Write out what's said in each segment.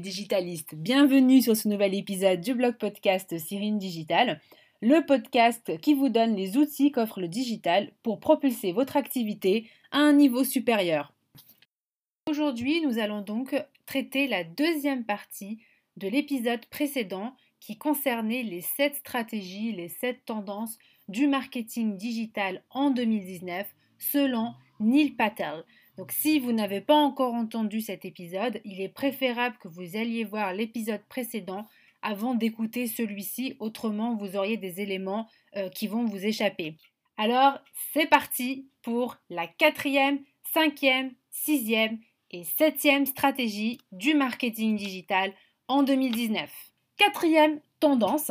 Digitalistes, bienvenue sur ce nouvel épisode du blog podcast Cyrine Digital, le podcast qui vous donne les outils qu'offre le digital pour propulser votre activité à un niveau supérieur. Aujourd'hui, nous allons donc traiter la deuxième partie de l'épisode précédent qui concernait les 7 stratégies, les 7 tendances du marketing digital en 2019 selon Neil Patel. Donc si vous n'avez pas encore entendu cet épisode, il est préférable que vous alliez voir l'épisode précédent avant d'écouter celui-ci, autrement vous auriez des éléments euh, qui vont vous échapper. Alors c'est parti pour la quatrième, cinquième, sixième et septième stratégie du marketing digital en 2019. Quatrième tendance,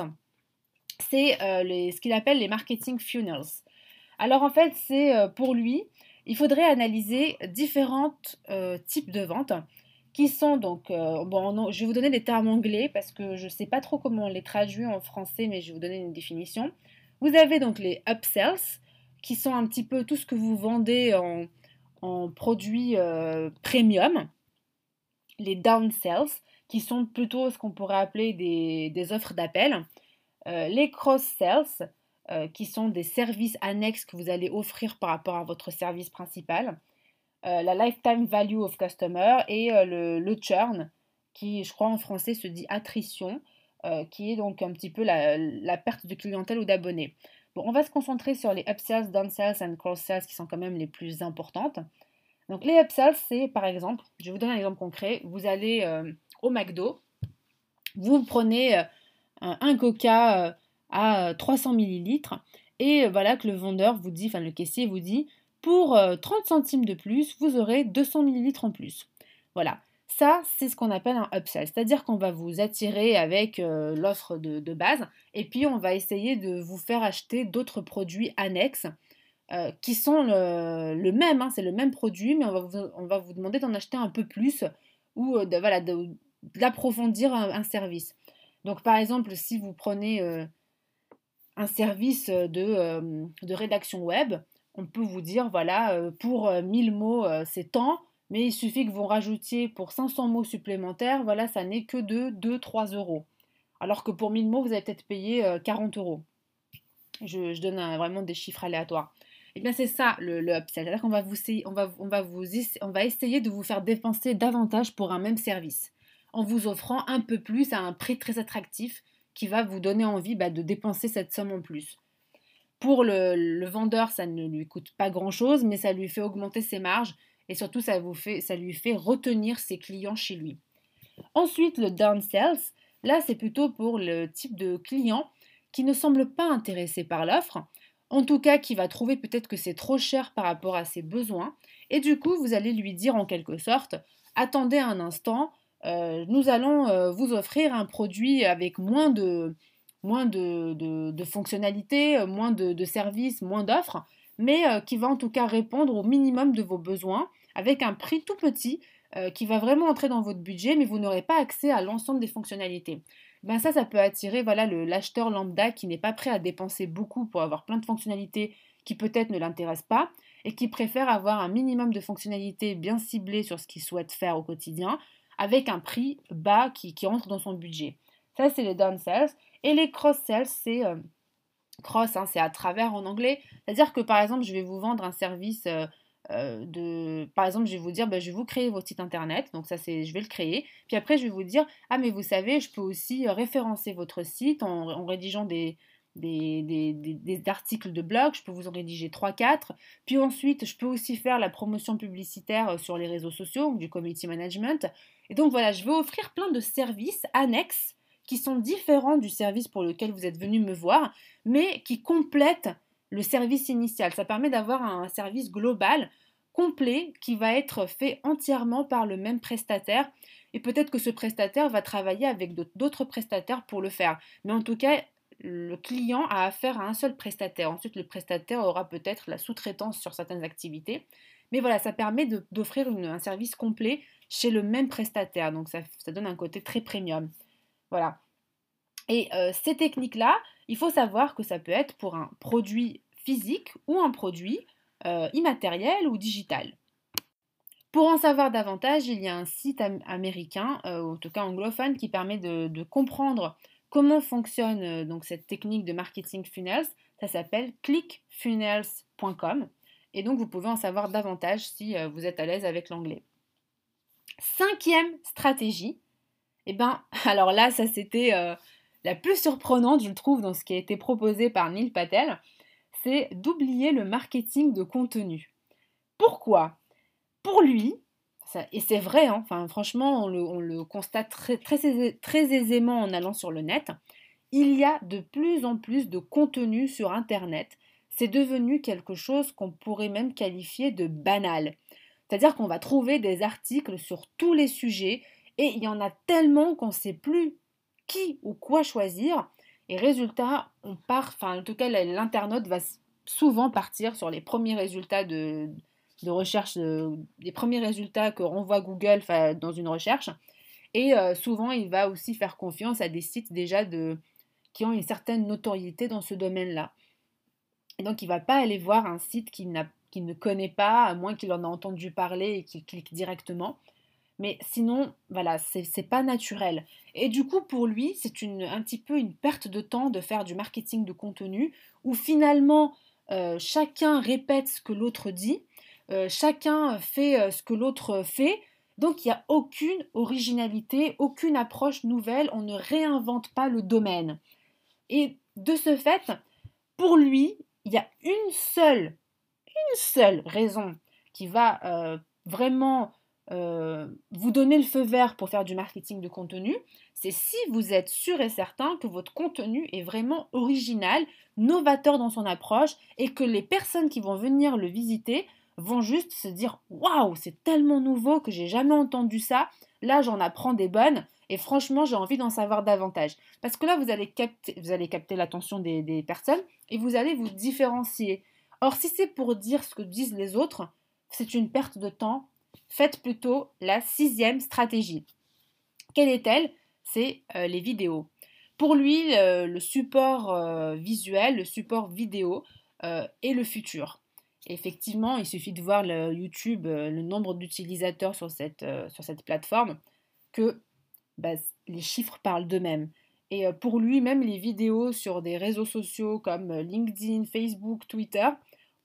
c'est euh, ce qu'il appelle les marketing funnels. Alors en fait, c'est euh, pour lui il faudrait analyser différents euh, types de ventes qui sont donc, euh, bon, je vais vous donner des termes anglais parce que je ne sais pas trop comment on les traduit en français, mais je vais vous donner une définition. Vous avez donc les upsells, qui sont un petit peu tout ce que vous vendez en, produits euh, premium. Les downsells, qui sont plutôt ce qu'on pourrait appeler des, des offres d'appel. les cross-sells, euh, qui sont des services annexes que vous allez offrir par rapport à votre service principal, euh, la lifetime value of customer et euh, le, churn, qui je crois en français se dit attrition, qui est donc un petit peu la, perte de clientèle ou d'abonnés. Bon, on va se concentrer sur les upsells, downsells et cross-sells qui sont quand même les plus importantes. Donc les upsells, c'est par exemple, je vous donner un exemple concret, vous allez au McDo, vous prenez un coca à 300 euh, millilitres. Et euh, voilà que le vendeur vous dit, enfin le caissier vous dit, pour 30 euh, centimes de plus, vous aurez 200 millilitres en plus. Voilà, ça c'est ce qu'on appelle un upsell, c'est-à-dire qu'on va vous attirer avec l'offre de, base. Et puis on va essayer de vous faire acheter d'autres produits annexes qui sont le, même, hein, c'est le même produit, mais on va vous, demander d'en acheter un peu plus ou voilà, d'approfondir un, service. Donc par exemple, si vous prenez un service de, euh, de, rédaction web, on peut vous dire, voilà, euh, pour 1000 euh, mots, c'est tant, mais il suffit que vous rajoutiez pour 500 mots supplémentaires, voilà, ça n'est que de 2-3 euros. Alors que pour 1000 mots, vous allez peut-être payer 40 euros. Je, donne vraiment des chiffres aléatoires. Et eh bien c'est ça le, upsell, c'est-à-dire qu'on va, vous, on va, on va, vous, on va essayer de vous faire dépenser davantage pour un même service, en vous offrant un peu plus à un prix très attractif qui va vous donner envie bah, de dépenser cette somme en plus. Pour le, vendeur, ça ne lui coûte pas grand-chose, mais ça lui fait augmenter ses marges et surtout ça, vous fait, ça lui fait retenir ses clients chez lui. Ensuite, le downsells, là c'est plutôt pour le type de client qui ne semble pas intéressé par l'offre, en tout cas qui va trouver peut-être que c'est trop cher par rapport à ses besoins, et du coup vous allez lui dire en quelque sorte, attendez un instant, euh, nous allons euh, vous offrir un produit avec moins de, moins de, fonctionnalités, euh, moins de, services, moins d'offres, mais qui va en tout cas répondre au minimum de vos besoins avec un prix tout petit qui va vraiment entrer dans votre budget, mais vous n'aurez pas accès à l'ensemble des fonctionnalités. Ben ça, ça peut attirer voilà l'acheteur lambda qui n'est pas prêt à dépenser beaucoup pour avoir plein de fonctionnalités qui peut-être ne l'intéressent pas et qui préfère avoir un minimum de fonctionnalités bien ciblées sur ce qu'il souhaite faire au quotidien avec un prix bas qui, qui entre dans son budget. Ça, c'est les downsells. Et les cross-sells, c'est euh, cross, hein, c'est à travers en anglais. C'est-à-dire que par exemple, je vais vous vendre un service euh, euh, de. Par exemple, je vais vous dire, ben, je vais vous créer votre site internet. Donc, ça, c'est, je vais le créer. Puis après, je vais vous dire, ah, mais vous savez, je peux aussi référencer votre site en rédigeant des, des, articles de blog, je peux vous en rédiger 3-4. Puis ensuite, je peux aussi faire la promotion publicitaire sur les réseaux sociaux, du community management. Et donc voilà, je vais offrir plein de services annexes qui sont différents du service pour lequel vous êtes venu me voir, mais qui complètent le service initial. Ça permet d'avoir un service global complet qui va être fait entièrement par le même prestataire. Et peut-être que ce prestataire va travailler avec d'autres prestataires pour le faire. Mais en tout cas, le client a affaire à un seul prestataire. Ensuite, le prestataire aura peut-être la sous-traitance sur certaines activités. Mais voilà, ça permet d'offrir un service complet chez le même prestataire. Donc ça, donne un côté très premium. Voilà. Et euh, ces techniques-là, il faut savoir que ça peut être pour un produit physique ou un produit euh, immatériel ou digital. Pour en savoir davantage, il y a un site américain, en tout cas anglophone, qui permet de, comprendre comment fonctionne donc cette technique de marketing funnels. Ça s'appelle clickfunnels.com. Et donc, vous pouvez en savoir davantage si vous êtes à l'aise avec l'anglais. Cinquième stratégie, et eh ben, alors là, ça c'était la plus surprenante, je trouve, dans ce qui a été proposé par Neil Patel, c'est d'oublier le marketing de contenu. Pourquoi? Pour lui, et c'est vrai, hein, enfin, franchement, on le, constate très, très, aisément en allant sur le net, il y a de plus en plus de contenu sur Internet. C'est devenu quelque chose qu'on pourrait même qualifier de banal. C'est-à-dire qu'on va trouver des articles sur tous les sujets et il y en a tellement qu'on ne sait plus qui ou quoi choisir. Et résultat, on part, enfin en tout cas l'internaute va souvent partir sur les premiers résultats de, recherche, les premiers résultats que renvoie Google dans une recherche. Et euh, souvent, il va aussi faire confiance à des sites déjà de, qui ont une certaine notoriété dans ce domaine-là. Et donc, il ne va pas aller voir un site ne connaît pas, à moins qu'il en a entendu parler et qu'il clique directement. Mais sinon, voilà, c'est pas naturel. Et du coup, pour lui, c'est un petit peu une perte de temps de faire du marketing de contenu où finalement euh, chacun répète ce que l'autre dit, euh, chacun fait euh, ce que l'autre fait. Donc il n'y a aucune originalité, aucune approche nouvelle, on ne réinvente pas le domaine. Et de ce fait, pour lui, il y a une seule, une seule raison qui va vraiment euh, vous donner le feu vert pour faire du marketing de contenu, c'est si vous êtes sûr et certain que votre contenu est vraiment original, novateur dans son approche et que les personnes qui vont venir le visiter vont juste se dire waouh, c'est tellement nouveau que j'ai jamais entendu ça. Là, j'en apprends des bonnes et franchement, j'ai envie d'en savoir davantage. Parce que là, vous allez capter, vous allez capter l'attention des personnes et vous allez vous différencier. Or, si c'est pour dire ce que disent les autres, c'est une perte de temps Faites plutôt la sixième stratégie. Quelle est-elle? C'est euh, les vidéos. Pour lui, le, support euh, visuel, le support vidéo euh, est le futur. Effectivement, il suffit de voir YouTube, le nombre d'utilisateurs sur sur cette plateforme, que bah, les chiffres parlent d'eux-mêmes. Et pour lui, même les vidéos sur des réseaux sociaux comme LinkedIn, Facebook, Twitter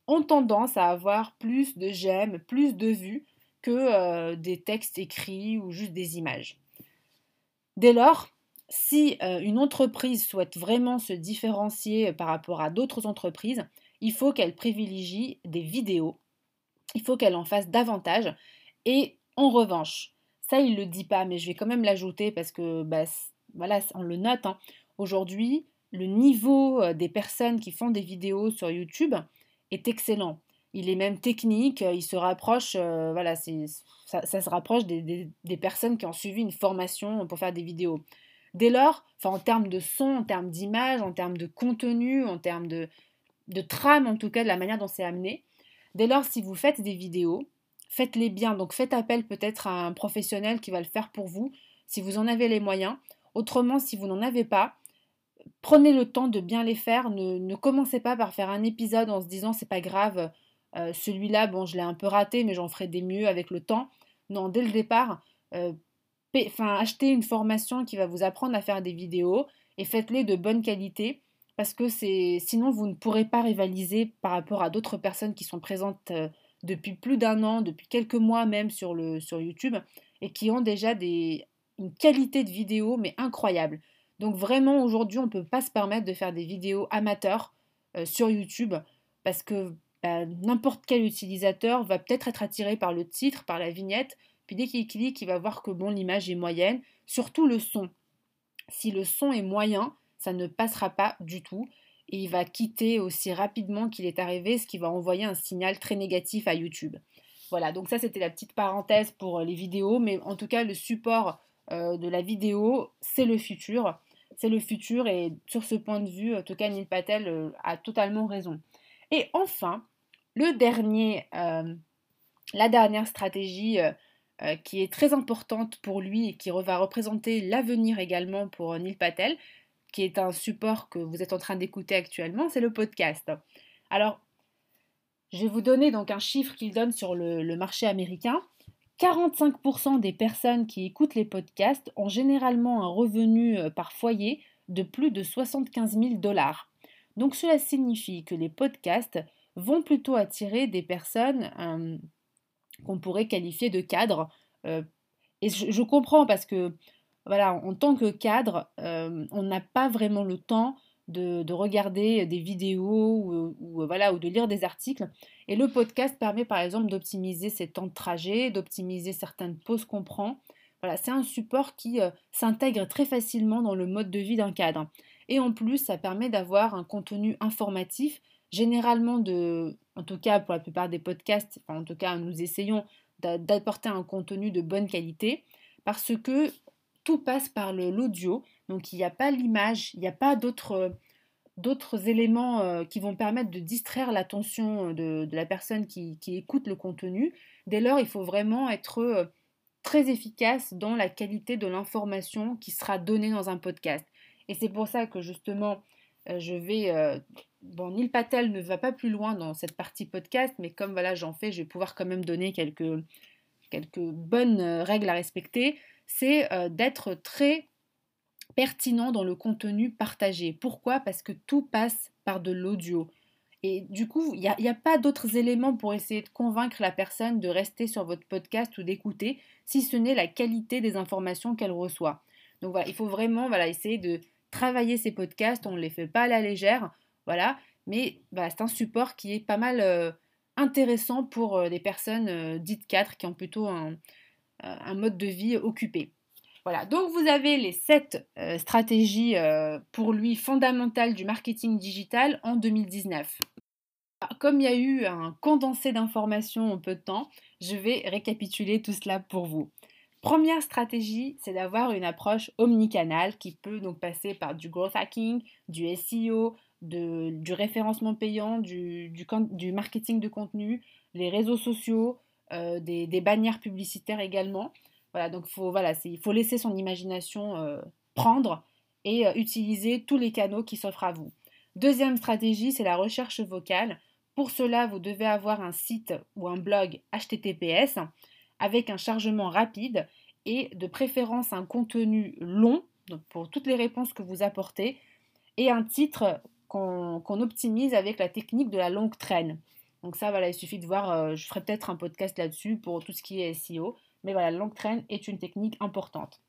ont tendance à avoir plus de j'aime, plus de vues que euh, des textes écrits ou juste des images. Dès lors, si euh, une entreprise souhaite vraiment se différencier par rapport à d'autres entreprises, il faut qu'elle privilégie des vidéos, il faut qu'elle en fasse davantage. Et en revanche, ça il ne le dit pas, mais je vais quand même l'ajouter parce que bah, voilà, on le note. Hein. Aujourd'hui, le niveau euh, des personnes qui font des vidéos sur YouTube est excellent il est même technique, euh, il se rapproche, euh, voilà, c'est, ça, se rapproche des, personnes qui ont suivi une formation pour faire des vidéos. Dès lors, en termes de son, en termes d'image, en termes de contenu, en termes de, de trame, en tout cas, de la manière dont c'est amené, dès lors, si vous faites des vidéos, faites-les bien. Donc faites appel peut-être à un professionnel qui va le faire pour vous, si vous en avez les moyens. Autrement, si vous n'en avez pas, prenez le temps de bien les faire. Ne, commencez pas par faire un épisode en se disant c'est pas grave, euh, celui-là, bon, je l'ai un peu raté, mais j'en ferai des mieux avec le temps. Non, dès le départ, euh, achetez une formation qui va vous apprendre à faire des vidéos et faites-les de bonne qualité parce que sinon vous ne pourrez pas rivaliser par rapport à d'autres personnes qui sont présentes euh, depuis plus d'un an, depuis quelques mois même sur, le, sur YouTube et qui ont déjà une qualité de vidéo mais incroyable. Donc vraiment aujourd'hui on ne peut pas se permettre de faire des vidéos amateurs sur YouTube parce que bah, n'importe quel utilisateur va peut-être être attiré par le titre, par la vignette, puis dès qu'il clique, il va voir que bon, l'image est moyenne, surtout le son. Si le son est moyen, ça ne passera pas du tout et il va quitter aussi rapidement qu'il est arrivé, ce qui va envoyer un signal très négatif à YouTube. Voilà, donc ça c'était la petite parenthèse pour les vidéos, mais en tout cas le support euh, de la vidéo, c'est le futur. C'est le futur et sur ce point de vue, en tout cas Neil Patel euh, a totalement raison. Et enfin, le dernier, euh, la dernière stratégie euh, euh, qui est très importante pour lui et qui va représenter l'avenir également pour Neil Patel, qui est un support que vous êtes en train d'écouter actuellement, c'est le podcast. Alors, je vais vous donner donc un chiffre qu'il donne sur le, marché américain. 45% des personnes qui écoutent les podcasts ont généralement un revenu par foyer de plus de 75 000 dollars. Donc cela signifie que les podcasts vont plutôt attirer des personnes qu'on pourrait qualifier de cadres. et je, comprends parce que voilà, en tant que cadre, on n'a pas vraiment le temps de, regarder des vidéos ou, voilà, ou de lire des articles. Et le podcast permet par exemple d'optimiser ses temps de trajet, d'optimiser certaines pauses qu'on prend. Voilà, c'est un support qui euh, s'intègre très facilement dans le mode de vie d'un cadre. Et en plus, ça permet d'avoir un contenu informatif, généralement de, en tout cas pour la plupart des podcasts, en tout cas nous essayons d'apporter un contenu de bonne qualité, parce que tout passe par l'audio, donc il n'y a pas l'image, il n'y a pas d'autres d'autres éléments euh, qui vont permettre de distraire l'attention de, la personne qui, écoute le contenu. Dès lors, il faut vraiment être euh, très efficace dans la qualité de l'information qui sera donnée dans un podcast. Et c'est pour ça que justement, euh, je vais... bon, Neil Patel ne va pas plus loin dans cette partie podcast, mais comme voilà, j'en fais, je vais pouvoir quand même donner quelques, quelques bonnes règles à respecter. C'est d'être très pertinent dans le contenu partagé. Pourquoi? Parce que tout passe par de l'audio. Et du coup, il n'y a, pas d'autres éléments pour essayer de convaincre la personne de rester sur votre podcast ou d'écouter, si ce n'est la qualité des informations qu'elle reçoit. Donc voilà, il faut vraiment voilà, essayer de travailler ces podcasts, on ne les fait pas à la légère, voilà, mais bah, c'est un support qui est pas mal euh, intéressant pour euh, les personnes euh, dites 4 qui ont plutôt un mode de vie occupé. Voilà, donc vous avez les sept euh, stratégies euh, pour lui fondamentales du marketing digital en 2019. Ah, comme il y a eu un condensé d'informations en peu de temps, je vais récapituler tout cela pour vous. Première stratégie, c'est d'avoir une approche omnicanale qui peut donc passer par du growth hacking, du SEO, du référencement payant, du, marketing de contenu, les réseaux sociaux, euh, des bannières publicitaires également. Voilà, donc faut, voilà, il faut laisser son imagination euh, prendre et euh, utiliser tous les canaux qui s'offrent à vous. Deuxième stratégie, c'est la recherche vocale. Pour cela, vous devez avoir un site ou un blog HTTPS avec un chargement rapide et de préférence un contenu long pour toutes les réponses que vous apportez et un titre qu'on optimise avec la technique de la longue traîne. Donc ça, voilà, il suffit de voir, euh, je ferai peut-être un podcast là-dessus pour tout ce qui est SEO. Mais voilà, la traîne est une technique importante.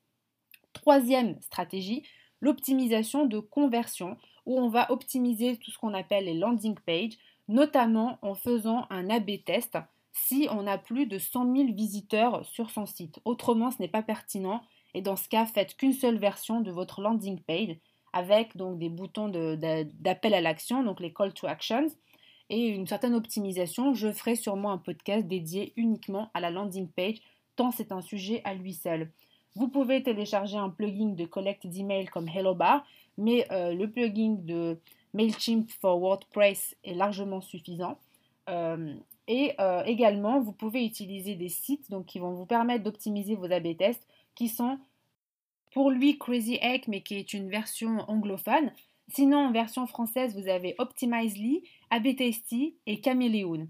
Troisième stratégie, l'optimisation de conversion, où on va optimiser tout ce qu'on appelle les landing pages, notamment en faisant un A-B test si on a plus de 100 000 visiteurs sur son site. Autrement, ce n'est pas pertinent et dans ce cas, faites qu'une seule version de votre landing page avec donc des boutons d'appel à l'action, donc les call to actions, et une certaine optimisation. Je ferai sûrement un podcast dédié uniquement à la landing page tant c'est un sujet à lui seul. Vous pouvez télécharger un plugin de collecte d'emails comme HelloBar, mais euh, le plugin de MailChimp for WordPress est largement suffisant. Euh, et euh, également, vous pouvez utiliser des sites donc, qui vont vous permettre d'optimiser vos A-B tests, qui sont pour lui Crazy Egg, mais qui est une version anglophone. Sinon, en version française, vous avez Optimizely, AB Tasty et Chameleon.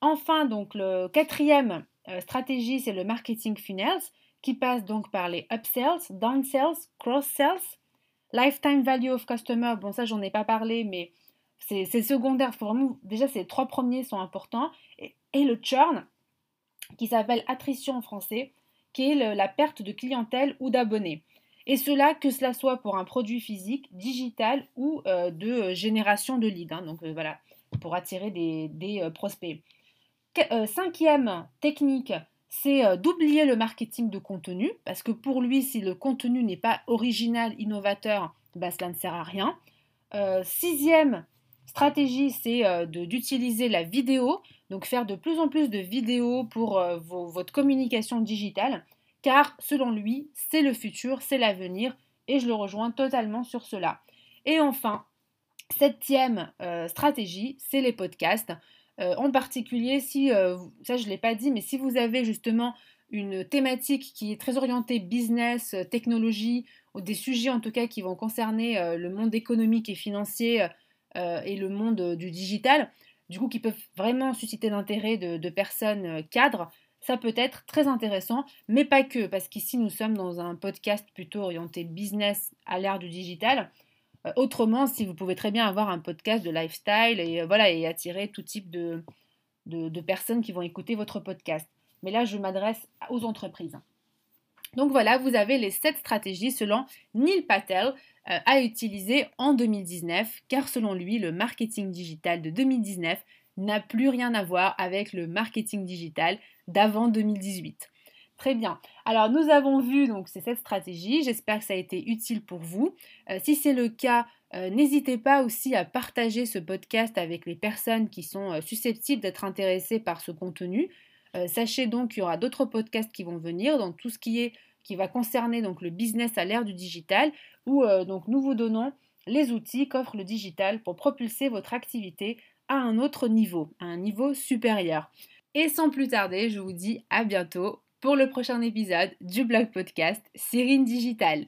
Enfin, donc le quatrième euh, stratégie, c'est le marketing funnels qui passe donc par les upsells, downsells, cross-sells, lifetime value of customer. Bon, ça, j'en ai pas parlé, mais c'est secondaire. déjà, ces trois premiers sont importants. Et, le churn, qui s'appelle attrition en français, qui est la perte de clientèle ou d'abonnés. Et cela, que cela soit pour un produit physique, digital ou euh, de génération de leads. Hein. donc euh, voilà, pour attirer des prospects. Euh, cinquième technique, c'est euh, d'oublier le marketing de contenu, parce que pour lui, si le contenu n'est pas original, innovateur, bah, cela ne sert à rien. Euh, sixième stratégie, c'est d'utiliser la vidéo, donc faire de plus en plus de vidéos pour votre communication digitale, car selon lui, c'est le futur, c'est l'avenir, et je le rejoins totalement sur cela. Et enfin, septième stratégie, c'est les podcasts. Euh, en particulier, si, euh, ça je ne l'ai pas dit, mais si vous avez justement une thématique qui est très orientée business, euh, technologie, ou des sujets en tout cas qui vont concerner le monde économique et financier et le monde du digital, du coup qui peuvent vraiment susciter l'intérêt de, personnes cadres, ça peut être très intéressant, mais pas que, parce qu'ici nous sommes dans un podcast plutôt orienté business à l'ère du digital. Euh, autrement, si vous pouvez très bien avoir un podcast de lifestyle et euh, voilà et attirer tout type de, personnes qui vont écouter votre podcast. Mais là, je m'adresse aux entreprises. Donc voilà, vous avez les 7 stratégies selon Neil Patel euh, à utiliser en 2019, car selon lui, le marketing digital de 2019 n'a plus rien à voir avec le marketing digital d'avant 2018. Très bien. Alors nous avons vu donc ces sept stratégies. J'espère que ça a été utile pour vous. Euh, si c'est le cas, euh, n'hésitez pas aussi à partager ce podcast avec les personnes qui sont euh, susceptibles d'être intéressées par ce contenu. sachez donc qu'il y aura d'autres podcasts qui vont venir dans tout ce qui est qui va concerner donc le business à l'ère du digital où donc nous vous donnons les outils qu'offre le digital pour propulser votre activité à un autre niveau, à un niveau supérieur. Et sans plus tarder, je vous dis à bientôt pour le prochain épisode du blog podcast Cyrine Digital.